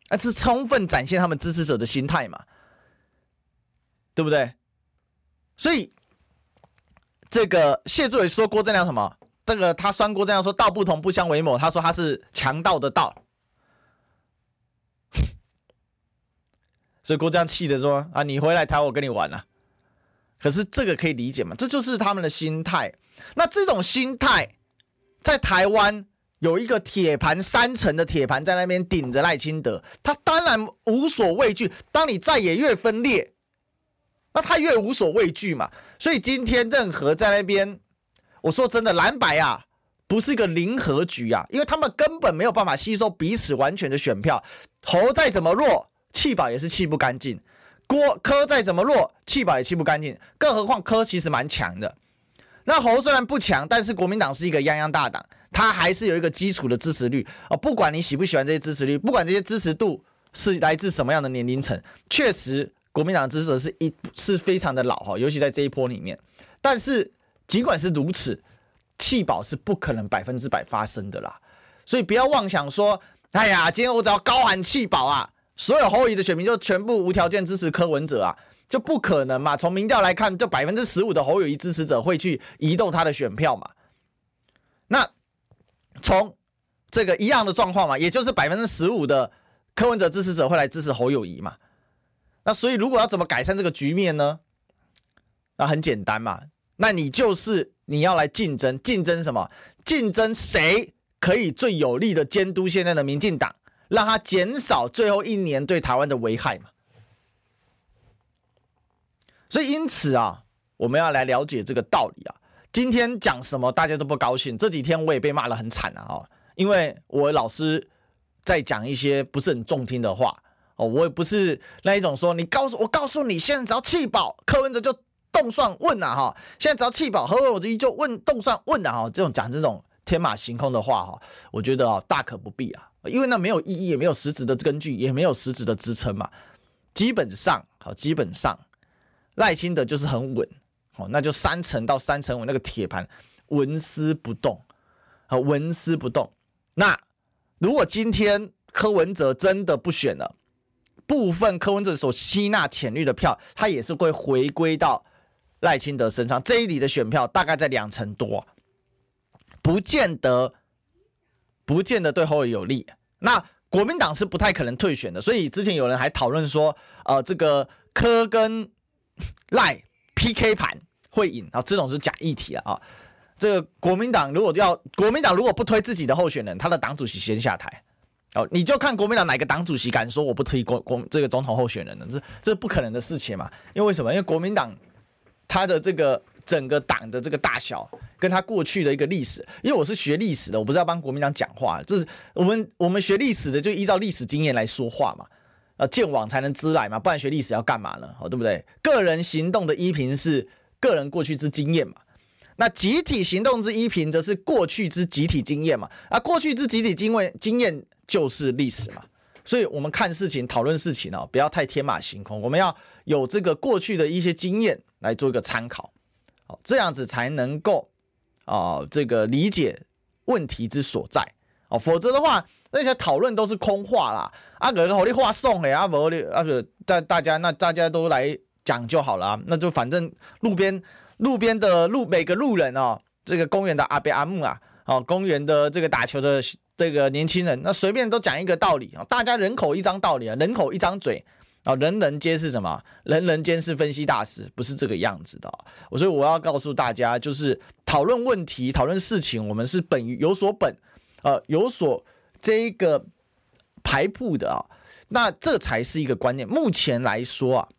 而是充分展现他们支持者的心态嘛，对不对？所以这个谢志伟说郭正亮什么这个他酸郭正亮说，道不同不相为谋。他说他是强盗的盗，[LAUGHS] 所以郭这样气的说啊，你回来台我跟你玩啊。可是这个可以理解吗？这就是他们的心态。那这种心态在台湾有一个铁盘三层的铁盘在那边顶着赖清德，他当然无所畏惧。当你再也越分裂，那他越无所畏惧嘛。所以今天任何在那边，我说真的，蓝白啊，不是一个零和局啊，因为他们根本没有办法吸收彼此完全的选票。侯再怎么弱，弃保也是弃不干净。郭柯再怎么弱，弃保也弃不干净，更何况柯其实蛮强的。那侯虽然不强，但是国民党是一个泱泱大党，他还是有一个基础的支持率哦。不管你喜不喜欢这些支持率，不管这些支持度是来自什么样的年龄层，确实国民党支持者是一是非常的老哈，尤其在这一波里面。但是尽管是如此，弃保是不可能百分之百发生的啦。所以不要妄想说，哎呀，今天我只要高喊弃保啊。所有侯友宜的选民就全部无条件支持柯文哲啊，就不可能嘛？从民调来看，就百分之十五的侯友宜支持者会去移动他的选票嘛？那从这个一样的状况嘛，也就是百分之十五的柯文哲支持者会来支持侯友谊嘛？那所以如果要怎么改善这个局面呢？那很简单嘛，那你就是你要来竞争，竞争什么？竞争谁可以最有力的监督现在的民进党？让他减少最后一年对台湾的危害嘛，所以因此啊，我们要来了解这个道理啊。今天讲什么大家都不高兴，这几天我也被骂得很惨啊，因为我老师在讲一些不是很中听的话哦，我也不是那一种说你告诉我告诉你，现在只要气保柯文哲就动算问啊哈，现在只要气保何文哲就问动算问啊哈，这种讲这种天马行空的话哈，我觉得啊大可不必啊。因为那没有意义，也没有实质的根据，也没有实质的支撑嘛。基本上，好，基本上赖清德就是很稳，哦，那就三层到三层稳那个铁盘纹丝不动，好，纹丝不动。那如果今天柯文哲真的不选了，部分柯文哲所吸纳浅绿的票，他也是会回归到赖清德身上。这一里的选票大概在两成多，不见得。不见得对侯友有利，那国民党是不太可能退选的，所以之前有人还讨论说，呃，这个柯跟 [LAUGHS] 赖 PK 盘会赢啊，这种是假议题啊，啊。这个国民党如果要国民党如果不推自己的候选人，他的党主席先下台，哦，你就看国民党哪个党主席敢说我不推国国这个总统候选人呢？这这不可能的事情嘛，因为为什么？因为国民党他的这个。整个党的这个大小，跟他过去的一个历史，因为我是学历史的，我不是要帮国民党讲话，这是我们我们学历史的就依照历史经验来说话嘛，呃，见往才能知来嘛，不然学历史要干嘛呢？好，对不对？个人行动的依凭是个人过去之经验嘛，那集体行动之依凭则是过去之集体经验嘛，啊，过去之集体经验经验就是历史嘛，所以我们看事情、讨论事情哦，不要太天马行空，我们要有这个过去的一些经验来做一个参考。好，这样子才能够啊、这个理解问题之所在哦，否则的话，那些讨论都是空话啦。啊，个好的话送给阿伯的，啊个大大家那大家都来讲就好了啊，那就反正路边路边的路每个路人哦，这个公园的阿伯阿木啊，哦，公园的这个打球的这个年轻人，那随便都讲一个道理啊，大家人口一张道理啊，人口一张嘴。啊，人人皆是什么？人人皆是分析大师，不是这个样子的。我所以我要告诉大家，就是讨论问题、讨论事情，我们是本有所本，呃，有所这一个排布的啊。那这才是一个关键。目前来说啊，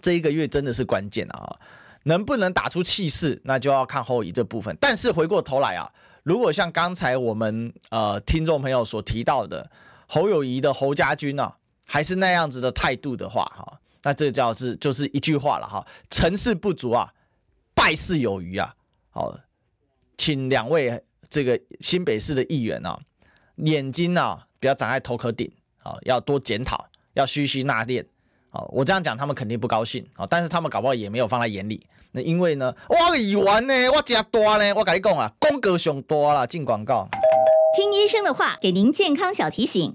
这一个月真的是关键啊，能不能打出气势，那就要看侯友宜这部分。但是回过头来啊，如果像刚才我们呃听众朋友所提到的侯友宜的侯家军啊。还是那样子的态度的话，哈，那这叫是就是一句话了哈，成事不足啊，败事有余啊。好，请两位这个新北市的议员啊，眼睛啊不要长在头壳顶啊，要多检讨，要虚心纳谏。啊，我这样讲他们肯定不高兴啊，但是他们搞不好也没有放在眼里。那因为呢，我议员呢，我加大呢，我跟你讲啊，功格上多了，进广告。听医生的话，给您健康小提醒。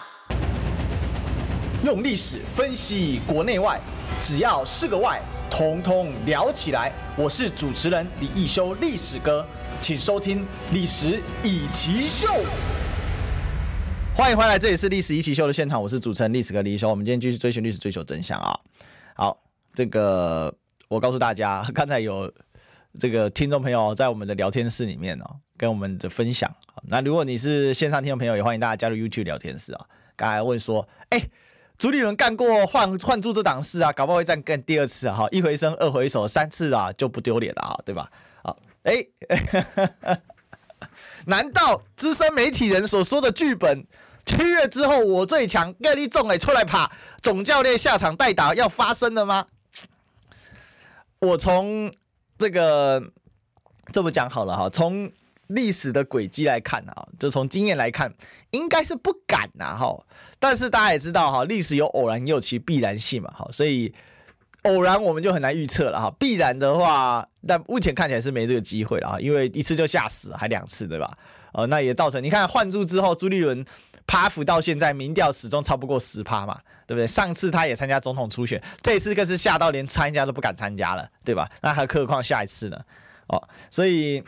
用历史分析国内外，只要是个“外”，统统聊起来。我是主持人李易修，历史哥，请收听《历史易起秀》。欢迎回来，这里是《历史易起秀》的现场，我是主持人历史哥李易修。我们今天继续追寻历史，追求真相啊！好，这个我告诉大家，刚才有这个听众朋友在我们的聊天室里面哦，跟我们的分享。那如果你是线上听众朋友，也欢迎大家加入 YouTube 聊天室啊。刚才问说，哎。朱立伦干过换换柱这档事啊，搞不好会再干第二次啊！一回生二回熟，三次啊就不丢脸了啊，对吧？啊，哎，[LAUGHS] 难道资深媒体人所说的剧本七月之后我最强，各地总哎出来爬总教练下场代打要发生了吗？我从这个这么讲好了哈，从。历史的轨迹来看啊，就从经验来看，应该是不敢呐哈。但是大家也知道哈，历史有偶然也有其必然性嘛哈，所以偶然我们就很难预测了哈。必然的话，但目前看起来是没这个机会了啊，因为一次就吓死，还两次对吧？呃，那也造成你看换柱之后，朱立伦趴服到现在民调始终超不过十趴嘛，对不对？上次他也参加总统初选，这次更是吓到连参加都不敢参加了，对吧？那还何况下一次呢？哦，所以。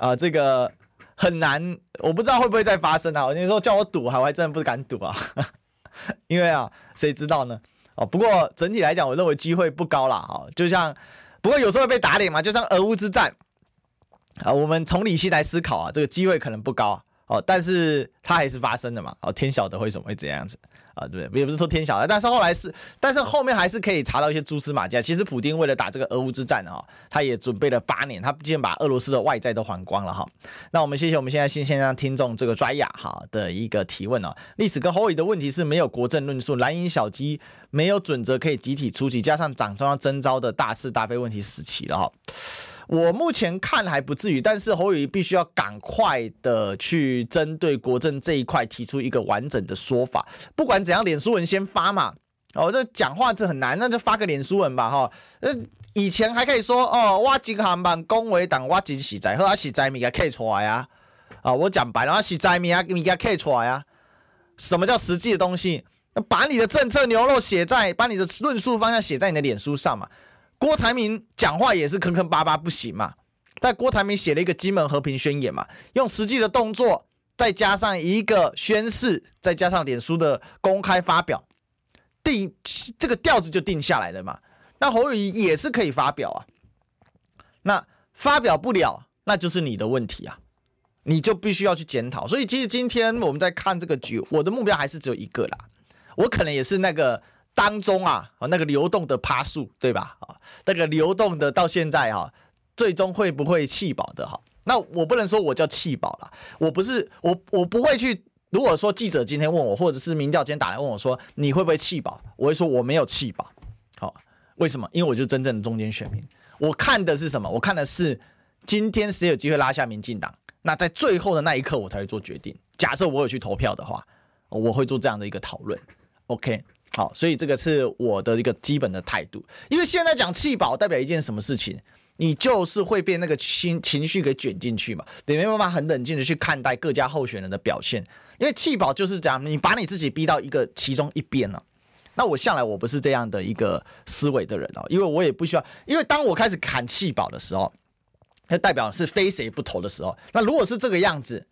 啊、这个很难，我不知道会不会再发生啊！你说叫我赌，还我还真的不敢赌啊，[LAUGHS] 因为啊，谁知道呢？哦，不过整体来讲，我认为机会不高啦。哦，就像，不过有时候被打脸嘛，就像俄乌之战啊，我们从理性来思考啊，这个机会可能不高哦，但是它还是发生了嘛。哦，天晓得为什么会这样子。啊，对？也不是说天晓得，但是后来是，但是后面还是可以查到一些蛛丝马迹。其实普丁为了打这个俄乌之战啊，他也准备了八年，他竟然把俄罗斯的外债都还光了哈。那我们谢谢我们现在新线上听众这个拽雅哈的一个提问啊，历史跟侯友宜的问题是没有国政论述，蓝营小鸡没有准则可以集体出击，加上党中央征召的大是大非问题死棋了哈。我目前看还不至于，但是侯友宜必须要赶快的去针对国政这一块提出一个完整的说法。不管怎样，脸书文先发嘛。哦，这讲话这很难，那就发个脸书文吧，哈。那，以前还可以说哦，我真航班恭维党，我真实在，或者实在咪给 K 出来啊。啊，我讲白了，我实在咪啊咪给 K 出来啊。什么叫实际的东西？把你的政策牛肉写在，把你的论述方向写在你的脸书上嘛。郭台铭讲话也是坑坑巴巴不行嘛，在郭台铭写了一个金门和平宣言嘛，用实际的动作，再加上一个宣誓，再加上脸书的公开发表，定这个调子就定下来了嘛。那侯友宜也是可以发表啊，那发表不了，那就是你的问题啊，你就必须要去检讨。所以其实今天我们在看这个局，我的目标还是只有一个啦，我可能也是那个。当中啊，那个流动的趴数，对吧？啊，那个流动的到现在哈，最终会不会弃保的哈？那我不能说我叫弃保了，我不是我我不会去。如果说记者今天问我，或者是民调今天打来问我说你会不会弃保，我会说我没有弃保。好，为什么？因为我就真正的中间选民。我看的是什么？我看的是今天谁有机会拉下民进党，那在最后的那一刻我才会做决定。假设我有去投票的话，我会做这样的一个讨论。OK。好，所以这个是我的一个基本的态度。因为现在讲弃保代表一件什么事情？你就是会被那个情情绪给卷进去嘛，你没办法很冷静的去看待各家候选人的表现。因为弃保就是这样，你把你自己逼到一个其中一边了。那我向来我不是这样的一个思维的人哦，因为我也不需要。因为当我开始砍弃保的时候，那代表是非谁不投的时候。那如果是这个样子，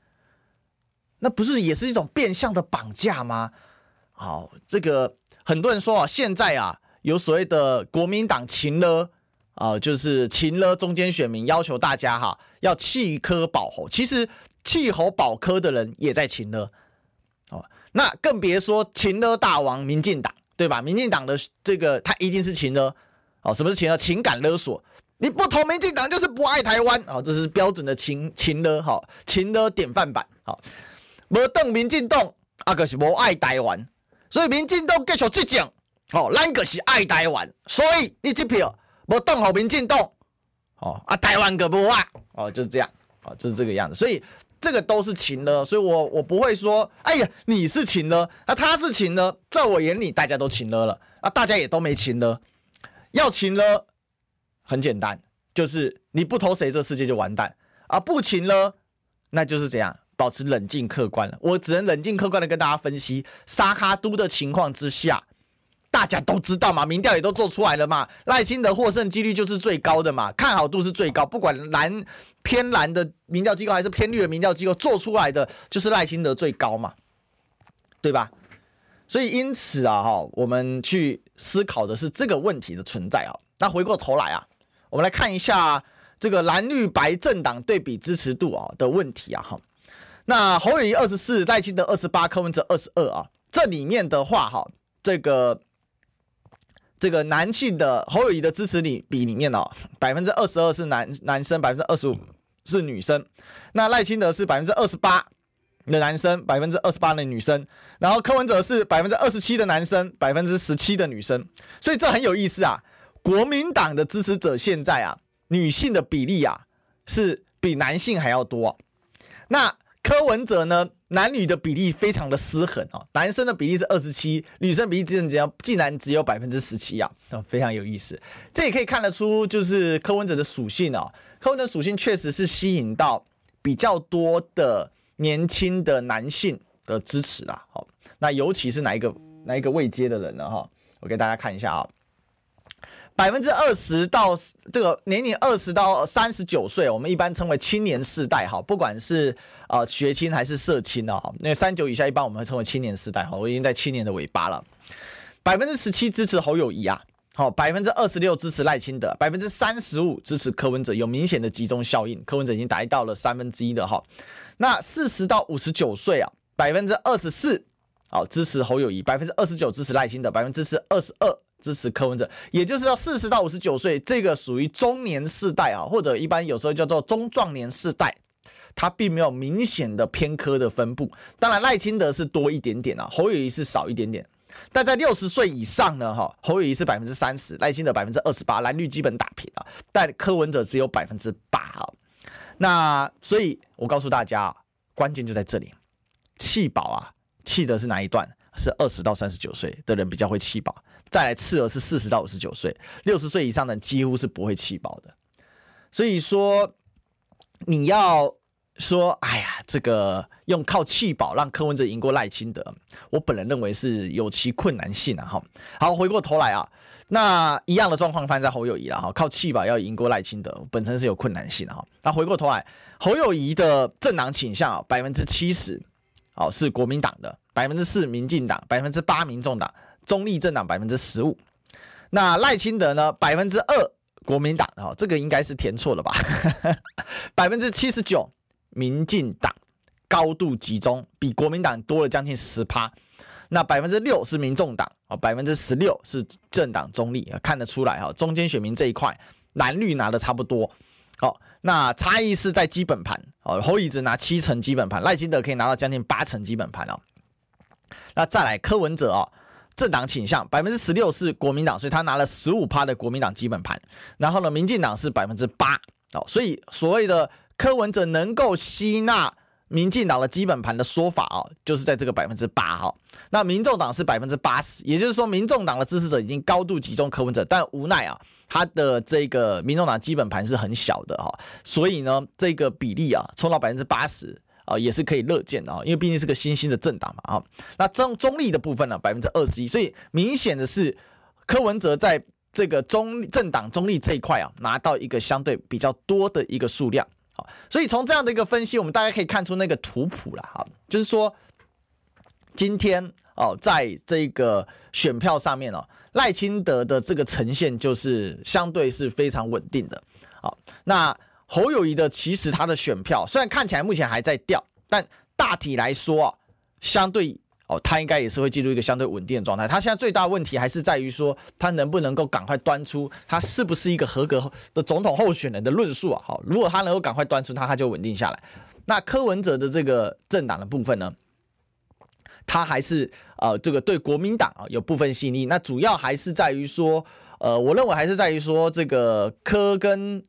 那不是也是一种变相的绑架吗？好，这个。很多人说啊，现在啊有所谓的国民党情勒啊，就是情勒中间选民，要求大家哈要弃科保侯。其实弃侯保科的人也在情勒哦，那更别说情勒大王民进党，对吧？民进党的这个他一定是情勒哦。什么是情勒？情感勒索，你不投民进党就是不爱台湾啊，这是标准的情情勒哈，情勒典范版好，无邓民进党啊，可是不爱台湾。所以民进党继续这种，哦，咱个是爱台湾，所以你这票无动好民进党，哦啊，台湾个不啊，哦，就是这样，哦，就是这个样子，所以这个都是情了，所以我我不会说，哎呀，你是情了，啊，他是情了，在我眼里大家都情了了，啊，大家也都没情了，要情了很简单，就是你不投谁，这世界就完蛋，啊，不情了，那就是这样，保持冷静客观了，我只能冷静客观的跟大家分析沙哈都的情况之下。大家都知道嘛，民调也都做出来了嘛，赖清德获胜几率就是最高的嘛，看好度是最高，不管蓝偏蓝的民调机构还是偏绿的民调机构做出来的，就是赖清德最高嘛，对吧？所以因此啊，哈，我们去思考的是这个问题的存在啊。那回过头来啊，我们来看一下这个蓝绿白政党对比支持度啊的问题啊，哈。那侯友谊二十四，赖清德二十八，柯文哲二十二啊，这里面的话哈，这个。这个男性的侯友谊的支持率比里面哦，百分之二十二是男男生，百分之二十五是女生。那赖清德是百分之二十八的男生，百分之二十八的女生。然后柯文哲是百分之二十七的男生，百分之十七的女生。所以这很有意思啊。国民党的支持者现在啊，女性的比例啊是比男性还要多。那柯文哲呢？男女的比例非常的失衡哦，男生的比例是二十七，女生比例竟然竟然只有百分之十七啊，非常有意思。这也可以看得出，就是柯文哲的属性哦，柯文哲属性确实是吸引到比较多的年轻的男性的支持啦。好，那尤其是哪一个哪一个未接的人呢？哈，我给大家看一下啊。百分之二十到这个年龄二十到三十九岁，我们一般称为青年世代哈，不管是呃学青还是社青啊，那三九以下一般我们会称为青年世代哈，我已经在青年的尾巴了。百分之十七支持侯友谊啊，好，百分之二十六支持赖清德，百分之三十五支持柯文哲，有明显的集中效应，柯文哲已经达到了三分之一的哈。那四十到五十九岁啊，百分之二十四好支持侯友谊，百分之二十九支持赖清德，百分之是二十二。支持柯文哲，也就是要四十到五十九岁，这个属于中年世代啊，或者一般有时候叫做中壮年世代，它并没有明显的偏科的分布。当然赖清德是多一点点啊，侯友谊是少一点点。但在六十岁以上呢，哈，侯友谊是百分之三十，赖清德百分之二十八，蓝绿基本打平啊。但柯文哲只有百分之八啊。那所以我告诉大家，关键就在这里，弃保啊，弃的是哪一段？是二十到三十九岁的人比较会弃保。再来次额是四十到五十九岁，六十岁以上的几乎是不会弃保的。所以说，你要说，哎呀，这个用靠弃保让柯文哲赢过赖清德，我本人认为是有其困难性啊。哈，好，回过头来啊，那一样的状况发生在侯友谊了哈，靠弃保要赢过赖清德，本身是有困难性的哈。那回过头来，侯友谊的政党倾向啊，百分之七十，哦，是国民党的，百分之四民进党，百分之八民众党。中立政党百分之十五，那赖清德呢？百分之二国民党，哦，这个应该是填错了吧？[LAUGHS] 百分之七十九民进党，高度集中，比国民党多了将近十趴。那百分之六是民众党，啊，百分之十六是政党中立，看得出来哈，中间选民这一块蓝绿拿的差不多。好，那差异是在基本盘，哦，侯友宜拿七成基本盘，赖清德可以拿到将近八成基本盘哦。那再来柯文哲哦。政党倾向百分之十六是国民党，所以他拿了十五趴的国民党基本盘。然后呢，民进党是百分之八哦，所以所谓的柯文哲能够吸纳民进党的基本盘的说法哦，就是在这个百分之八哈。那民众党是百分之八十，也就是说，民众党的支持者已经高度集中柯文哲，但无奈啊，他的这个民众党基本盘是很小的哈，所以呢，这个比例啊，冲到百分之八十。啊，也是可以乐见的啊，因为毕竟是个新兴的政党嘛啊。那中中立的部分呢，百分之二十一，所以明显的是柯文哲在这个中政党中立这一块啊，拿到一个相对比较多的一个数量啊。所以从这样的一个分析，我们大家可以看出那个图谱了哈，就是说今天哦，在这个选票上面哦，赖清德的这个呈现就是相对是非常稳定的好。那侯友谊的其实他的选票虽然看起来目前还在掉，但大体来说啊，相对哦，他应该也是会进入一个相对稳定的状态。他现在最大问题还是在于说，他能不能够赶快端出他是不是一个合格的总统候选人的论述啊？好，如果他能够赶快端出他，他就稳定下来。那柯文哲的这个政党的部分呢，他还是呃这个对国民党啊有部分吸引力。那主要还是在于说，呃，我认为还是在于说这个柯跟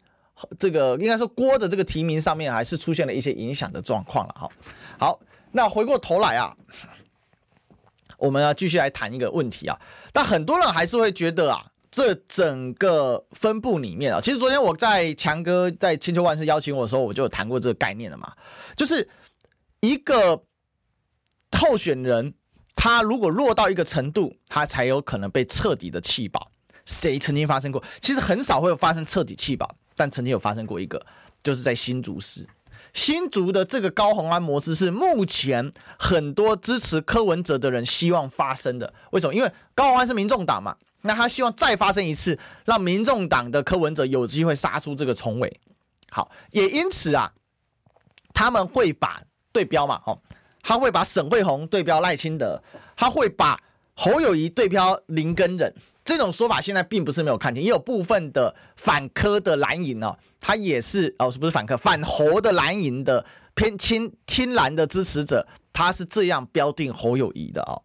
这个应该说郭的这个提名上面还是出现了一些影响的状况了哈。好，那回过头来啊，我们要继续来谈一个问题啊。但很多人还是会觉得啊。这整个分布里面啊，其实昨天我在强哥在千秋万世邀请我的时候，我就有谈过这个概念了嘛。就是一个候选人，他如果弱到一个程度，他才有可能被彻底的弃保。谁曾经发生过？其实很少会有发生彻底弃保，但曾经有发生过一个，就是在新竹市。新竹的这个高虹安模式是目前很多支持柯文哲的人希望发生的。为什么？因为高虹安是民众党嘛。那他希望再发生一次，让民众党的柯文哲有机会杀出这个重围。好，也因此啊，他们会把对标嘛，哦，他会把沈慧虹对标赖清德，他会把侯友宜对标林根仁。这种说法现在并不是没有看见，也有部分的反科的蓝营哦，他也是哦，是不是反科反侯的蓝营的偏亲亲蓝的支持者，他是这样标定侯友宜的哦。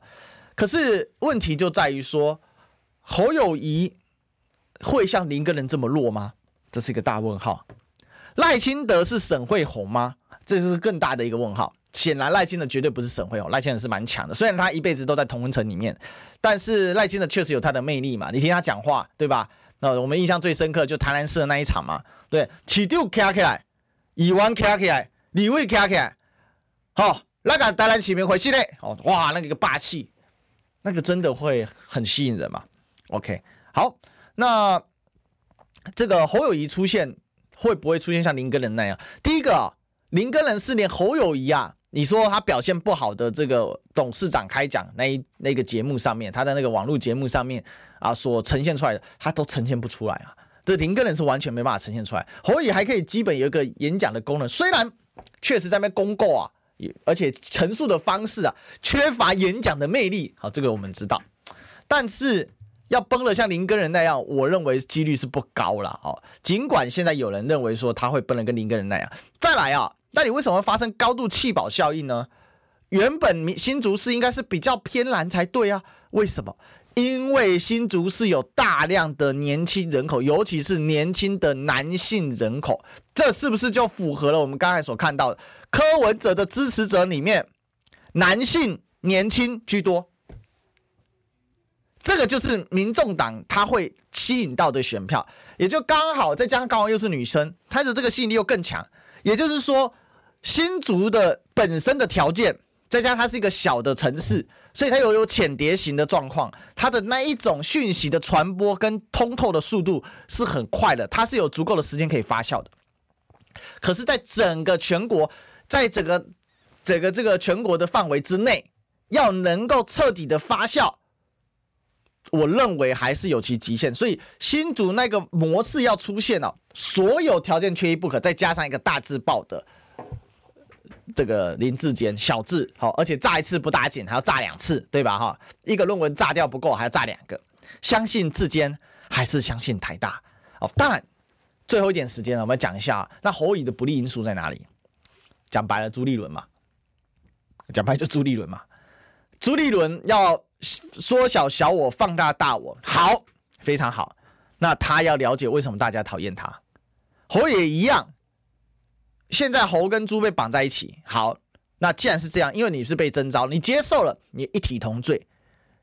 可是问题就在于说。侯友宜会像林根仁这么弱吗？这是一个大问号。赖清德是沈慧红吗？这就是更大的一个问号。显然赖清德绝对不是沈慧虹，赖清德是蛮强的。虽然他一辈子都在同温层里面，但是赖清德确实有他的魅力嘛。你听他讲话，对吧？那我们印象最深刻就台南市的那一场嘛。对，起丢卡起来，以湾卡起来，李伟卡起来，好，那个台南起名回去嘞，哦，哇，那个霸气，那个真的会很吸引人嘛。OK，好，那这个侯友宜出现会不会出现像林根人那样？第一个，林根人是连侯友宜啊，你说他表现不好的这个董事长开讲那一那个节目上面，他在那个网络节目上面啊所呈现出来的，他都呈现不出来啊。这林耕仁是完全没办法呈现出来，侯乙还可以基本有一个演讲的功能，虽然确实在那边公告啊，而且陈述的方式啊缺乏演讲的魅力，好，这个我们知道，但是。要崩了像林根人那样，我认为几率是不高了哦。尽管现在有人认为说他会崩了跟林根人那样，再来啊，那你为什么发生高度弃保效应呢？原本新竹市应该是比较偏蓝才对啊，为什么？因为新竹市有大量的年轻人口，尤其是年轻的男性人口，这是不是就符合了我们刚才所看到的柯文哲的支持者里面男性年轻居多？这个就是民众党他会吸引到的选票，也就刚好再加上刚好又是女生，她的这个吸引力又更强。也就是说，新竹的本身的条件，再加上它是一个小的城市，所以它又有浅碟型的状况，它的那一种讯息的传播跟通透的速度是很快的，它是有足够的时间可以发酵的。可是，在整个全国，在整个整个这个全国的范围之内，要能够彻底的发酵。我认为还是有其极限，所以新竹那个模式要出现哦，所有条件缺一不可，再加上一个大字报的这个林志坚小字好，而且炸一次不打紧，还要炸两次，对吧？哈，一个论文炸掉不够，还要炸两个。相信志坚还是相信台大？哦，当然，最后一点时间了，我们讲一下那侯友宜的不利因素在哪里？讲白了，朱立伦嘛，讲白就朱立伦嘛，朱立伦要。缩小小我，放大大我，好，非常好。那他要了解为什么大家讨厌他，侯也一样。现在猴跟猪被绑在一起，好，那既然是这样，因为你是被征召，你接受了，你一体同罪。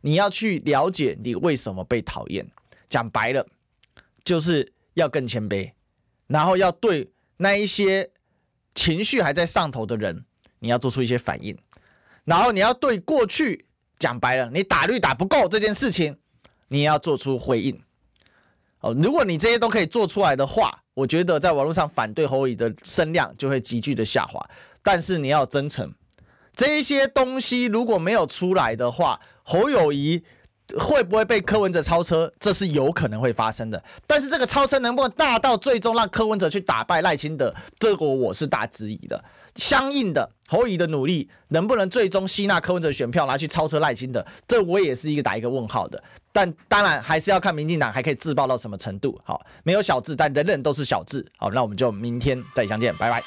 你要去了解你为什么被讨厌。讲白了，就是要更谦卑，然后要对那一些情绪还在上头的人，你要做出一些反应，然后你要对过去。讲白了，你打绿打不够这件事情，你要做出回应。哦，如果你这些都可以做出来的话，我觉得在网络上反对侯友宜的声量就会急剧的下滑。但是你要真诚，这些东西如果没有出来的话，侯友宜会不会被柯文哲超车？这是有可能会发生的。但是这个超车能不能大到最终让柯文哲去打败赖清德，这个我是大质疑的。相应的，侯友的努力能不能最终吸纳柯文哲选票拿去超车赖清德？这我也是一个打一个问号的。但当然还是要看民进党还可以自爆到什么程度。好，没有小智，但人人都是小智。好，那我们就明天再相见，拜拜。